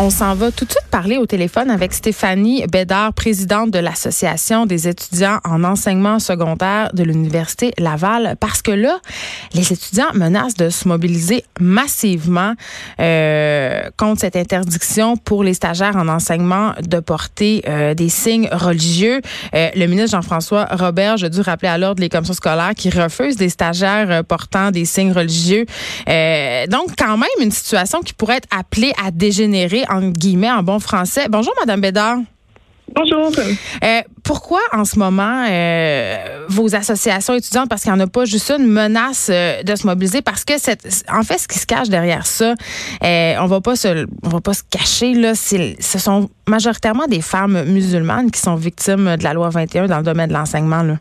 On s'en va tout de suite parler au téléphone avec Stéphanie Bédard, présidente de l'Association des étudiants en enseignement secondaire de l'Université Laval, parce que là, les étudiants menacent de se mobiliser massivement euh, contre cette interdiction pour les stagiaires en enseignement de porter euh, des signes religieux. Euh, le ministre Jean-François Robert a dû rappeler à l'ordre les commissions scolaires qui refusent des stagiaires euh, portant des signes religieux. Euh, donc, quand même, une situation qui pourrait être appelée à dégénérer en guillemets, en bon français. Bonjour, Madame Bédard. Bonjour. Euh, pourquoi en ce moment euh, vos associations étudiantes, parce qu'il n'y en a pas juste une menace euh, de se mobiliser, parce que cette, en fait, ce qui se cache derrière ça, on va pas se, on va pas se cacher là, ce sont majoritairement des femmes musulmanes qui sont victimes de la loi 21 dans le domaine de l'enseignement là.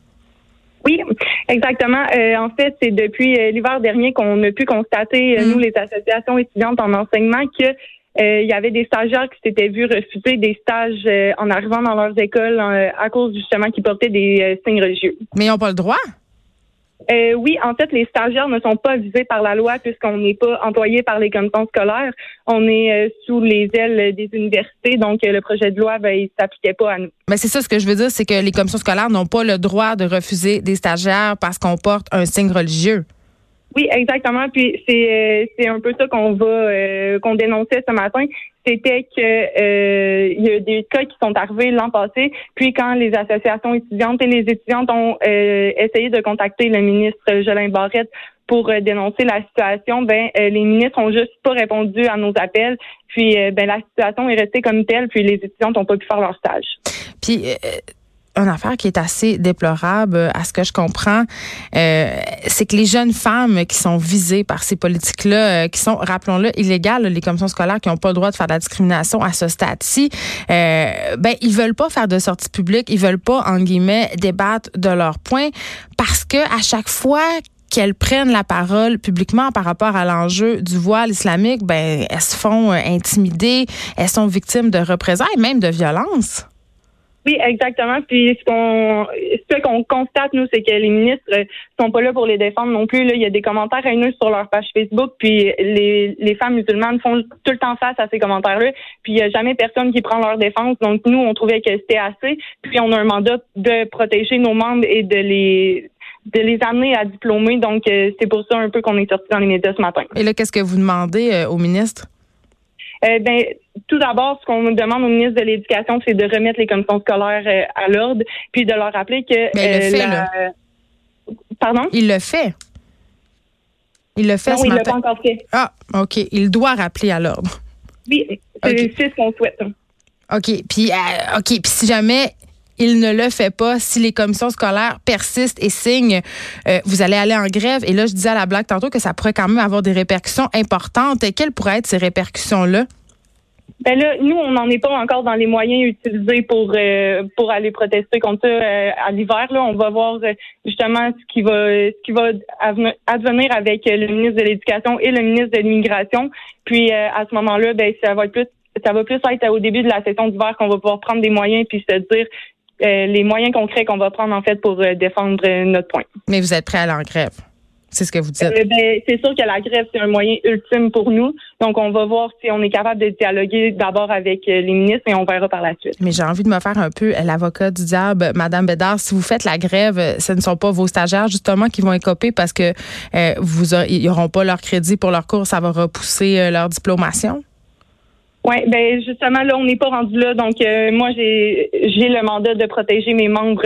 Oui, exactement. Euh, en fait, c'est depuis l'hiver dernier qu'on a pu constater, mm. nous, les associations étudiantes en enseignement, que il y avait des stagiaires qui s'étaient vus refuser des stages euh, en arrivant dans leurs écoles euh, à cause justement qu'ils portaient des signes religieux. Mais ils n'ont pas le droit? oui, en fait, les stagiaires ne sont pas visés par la loi puisqu'on n'est pas employé par les commissions scolaires. On est sous les ailes des universités, donc le projet de loi, ben, il s'appliquait pas à nous. Mais c'est ça ce que je veux dire, c'est que les commissions scolaires n'ont pas le droit de refuser des stagiaires parce qu'on porte un signe religieux. Oui, exactement. Puis c'est euh, c'est un peu ça qu'on va euh, qu'on dénonçait ce matin. C'était que euh, il y a des cas qui sont arrivés l'an passé. Puis quand les associations étudiantes et les étudiantes ont essayé de contacter le ministre Jolin Barrette pour dénoncer la situation, ben les ministres ont juste pas répondu à nos appels. Puis ben la situation est restée comme telle. Puis les étudiantes n'ont pas pu faire leur stage. Puis une affaire qui est assez déplorable, euh, à ce que je comprends, euh, c'est que les jeunes femmes qui sont visées par ces politiques-là, euh, qui sont, rappelons-le, illégales, les commissions scolaires qui n'ont pas le droit de faire de la discrimination à ce stade-ci, euh, ben ils veulent pas faire de sortie publique, ils veulent pas, en guillemets, débattre de leurs points, parce que à chaque fois qu'elles prennent la parole publiquement par rapport à l'enjeu du voile islamique, ben elles se font intimider, elles sont victimes de représailles, même de violences. Oui, exactement. Puis ce qu'on ce qu'on constate nous, c'est que les ministres sont pas là pour les défendre non plus. Là, il y a des commentaires haineux sur leur page Facebook, puis les, les femmes musulmanes font tout le temps face à ces commentaires-là. Puis il y a jamais personne qui prend leur défense. Donc nous, on trouvait que c'était assez. Puis on a un mandat de protéger nos membres et de les de les amener à diplômer. Donc euh, c'est pour ça un peu qu'on est sorti dans les médias ce matin. Et là, qu'est-ce que vous demandez euh, au ministre? Euh, ben, tout d'abord, ce qu'on demande au ministre de l'Éducation, c'est de remettre les commissions scolaires euh, à l'ordre, puis de leur rappeler que. Mais il le euh, fait, là. Pardon? Il le fait. Il le fait non, ce il matin. l'a pas encore fait. Ah, OK. Il doit rappeler à l'ordre. Oui, c'est okay. ce qu'on souhaite. OK. Puis, euh, OK. Puis si jamais il ne le fait pas, si les commissions scolaires persistent et signent, euh, vous allez aller en grève. Et là, je disais à la blague tantôt que ça pourrait quand même avoir des répercussions importantes. Quelles pourraient être ces répercussions-là? Ben là, nous, on n'en est pas encore dans les moyens utilisés pour euh, pour aller protester contre ça euh, à l'hiver. Là, on va voir justement ce qui va ce qui va advenir avec le ministre de l'Éducation et le ministre de l'Immigration. Puis à ce moment-là, ben ça va être plus ça va plus être au début de la session d'hiver qu'on va pouvoir prendre des moyens puis se dire les moyens concrets qu'on va prendre en fait pour défendre notre point. Mais vous êtes prêt à aller en grève? C'est ce que vous dites. Euh, ben, c'est sûr que la grève, c'est un moyen ultime pour nous. Donc, on va voir si on est capable de dialoguer d'abord avec euh, les ministres et on verra par la suite. Mais j'ai envie de me faire un peu l'avocat du diable. Madame Bédard, si vous faites la grève, ce ne sont pas vos stagiaires, justement, qui vont écoper parce que euh, vous ils n'auront pas leur crédit pour leur cours. Ça va repousser euh, leur diplomation? Oui, ben justement là, on n'est pas rendu là. Donc euh, moi, j'ai j'ai le mandat de protéger mes membres.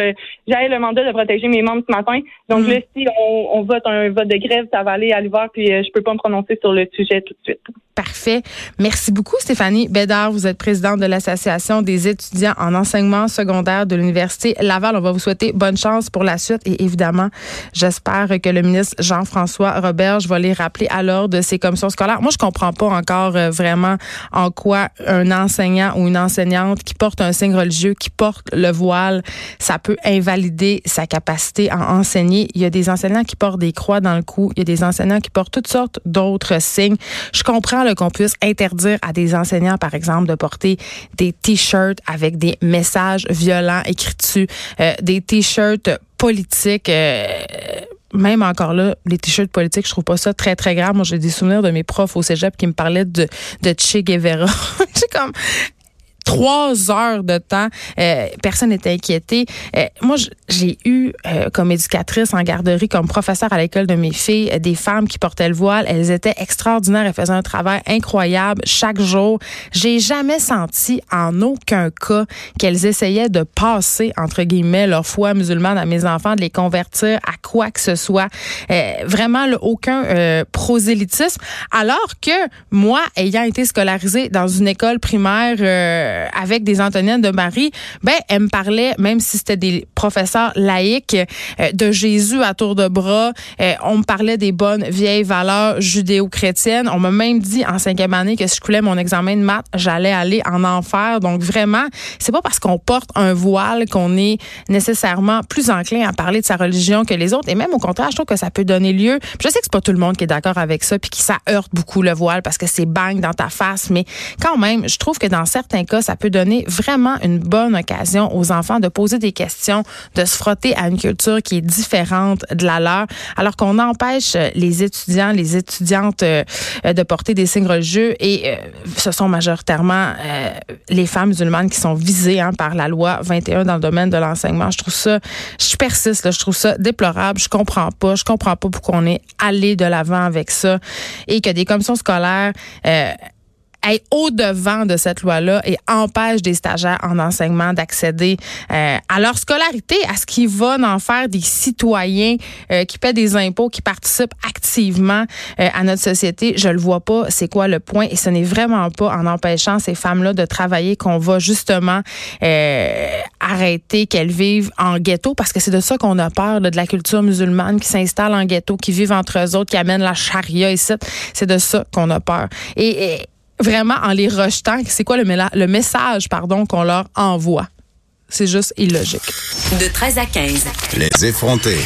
J'avais le mandat de protéger mes membres ce matin. Donc mm. là, si on, on, vote un vote de grève, ça va aller à l'hiver, puis euh, je peux pas me prononcer sur le sujet tout de suite. Parfait. Merci beaucoup, Stéphanie Bédard. Vous êtes présidente de l'Association des étudiants en enseignement secondaire de l'Université Laval. On va vous souhaiter bonne chance pour la suite et évidemment, j'espère que le ministre Jean-François Roberge va les rappeler à l'ordre de ces commissions scolaires. Moi, je comprends pas encore euh, vraiment en quoi un enseignant ou une enseignante qui porte un signe religieux, qui porte le voile, ça peut invalider sa capacité à enseigner. Il y a des enseignants qui portent des croix dans le cou, il y a des enseignants qui portent toutes sortes d'autres signes. Je comprends qu'on puisse interdire à des enseignants, par exemple, de porter des t-shirts avec des messages violents écrits dessus, euh, des t-shirts politiques. Euh, même encore là, les t-shirts politiques, je trouve pas ça très, très grave. Moi, j'ai des souvenirs de mes profs au cégep qui me parlaient de, de Che Guevara. c'est comme, trois heures de temps. Euh, personne n'était inquiété. Euh, moi, j'ai eu euh, comme éducatrice en garderie, comme professeur à l'école de mes filles, des femmes qui portaient le voile. Elles étaient extraordinaires. Elles faisaient un travail incroyable chaque jour. J'ai jamais senti en aucun cas qu'elles essayaient de passer, entre guillemets, leur foi musulmane à mes enfants, de les convertir à quoi que ce soit. vraiment, là, aucun prosélytisme. Alors que moi, ayant été scolarisée dans une école primaire euh, avec des Antonines de Marie, ben elle me parlait, même si c'était des professeurs laïcs, euh, de Jésus à tour de bras. Euh, on me parlait des bonnes vieilles valeurs judéo-chrétiennes. On m'a même dit en cinquième année que si je coulais mon examen de maths, j'allais aller en enfer. Donc vraiment, c'est pas parce qu'on porte un voile qu'on est nécessairement plus enclin à parler de sa religion que les autres. Et même au contraire, je trouve que ça peut donner lieu. je sais que c'est pas tout le monde qui est d'accord avec ça, puis qui ça heurte beaucoup le voile parce que c'est bang dans ta face. Mais quand même, je trouve que dans certains cas, ça peut donner vraiment une bonne occasion aux enfants de poser des questions, de se frotter à une culture qui est différente de la leur, alors qu'on empêche les étudiants, les étudiantes euh, de porter des signes religieux et euh, ce sont majoritairement euh, les femmes musulmanes qui sont visées hein, par la loi 21 dans le domaine de l'enseignement. Je trouve ça, je persiste, là, je trouve ça déplorable. Je comprends pas, je comprends pas pourquoi on est allé de l'avant avec ça et que des commissions scolaires est au-devant de cette loi-là et empêche des stagiaires en enseignement d'accéder euh, à leur scolarité, à ce qui va en faire des citoyens euh, qui paient des impôts, qui participent activement euh, à notre société. Je le vois pas, c'est quoi le point? Et ce n'est vraiment pas en empêchant ces femmes-là de travailler qu'on va justement arrêter qu'elles vivent en ghetto parce que c'est de ça qu'on a peur, de la culture musulmane qui s'installe en ghetto, qui vivent entre eux autres, qui amènent la charia ici. C'est de ça qu'on a peur. et, et vraiment en les rejetant, c'est quoi le, le message pardon qu'on leur envoie? C'est juste illogique. De 13 à 15. Les effrontés.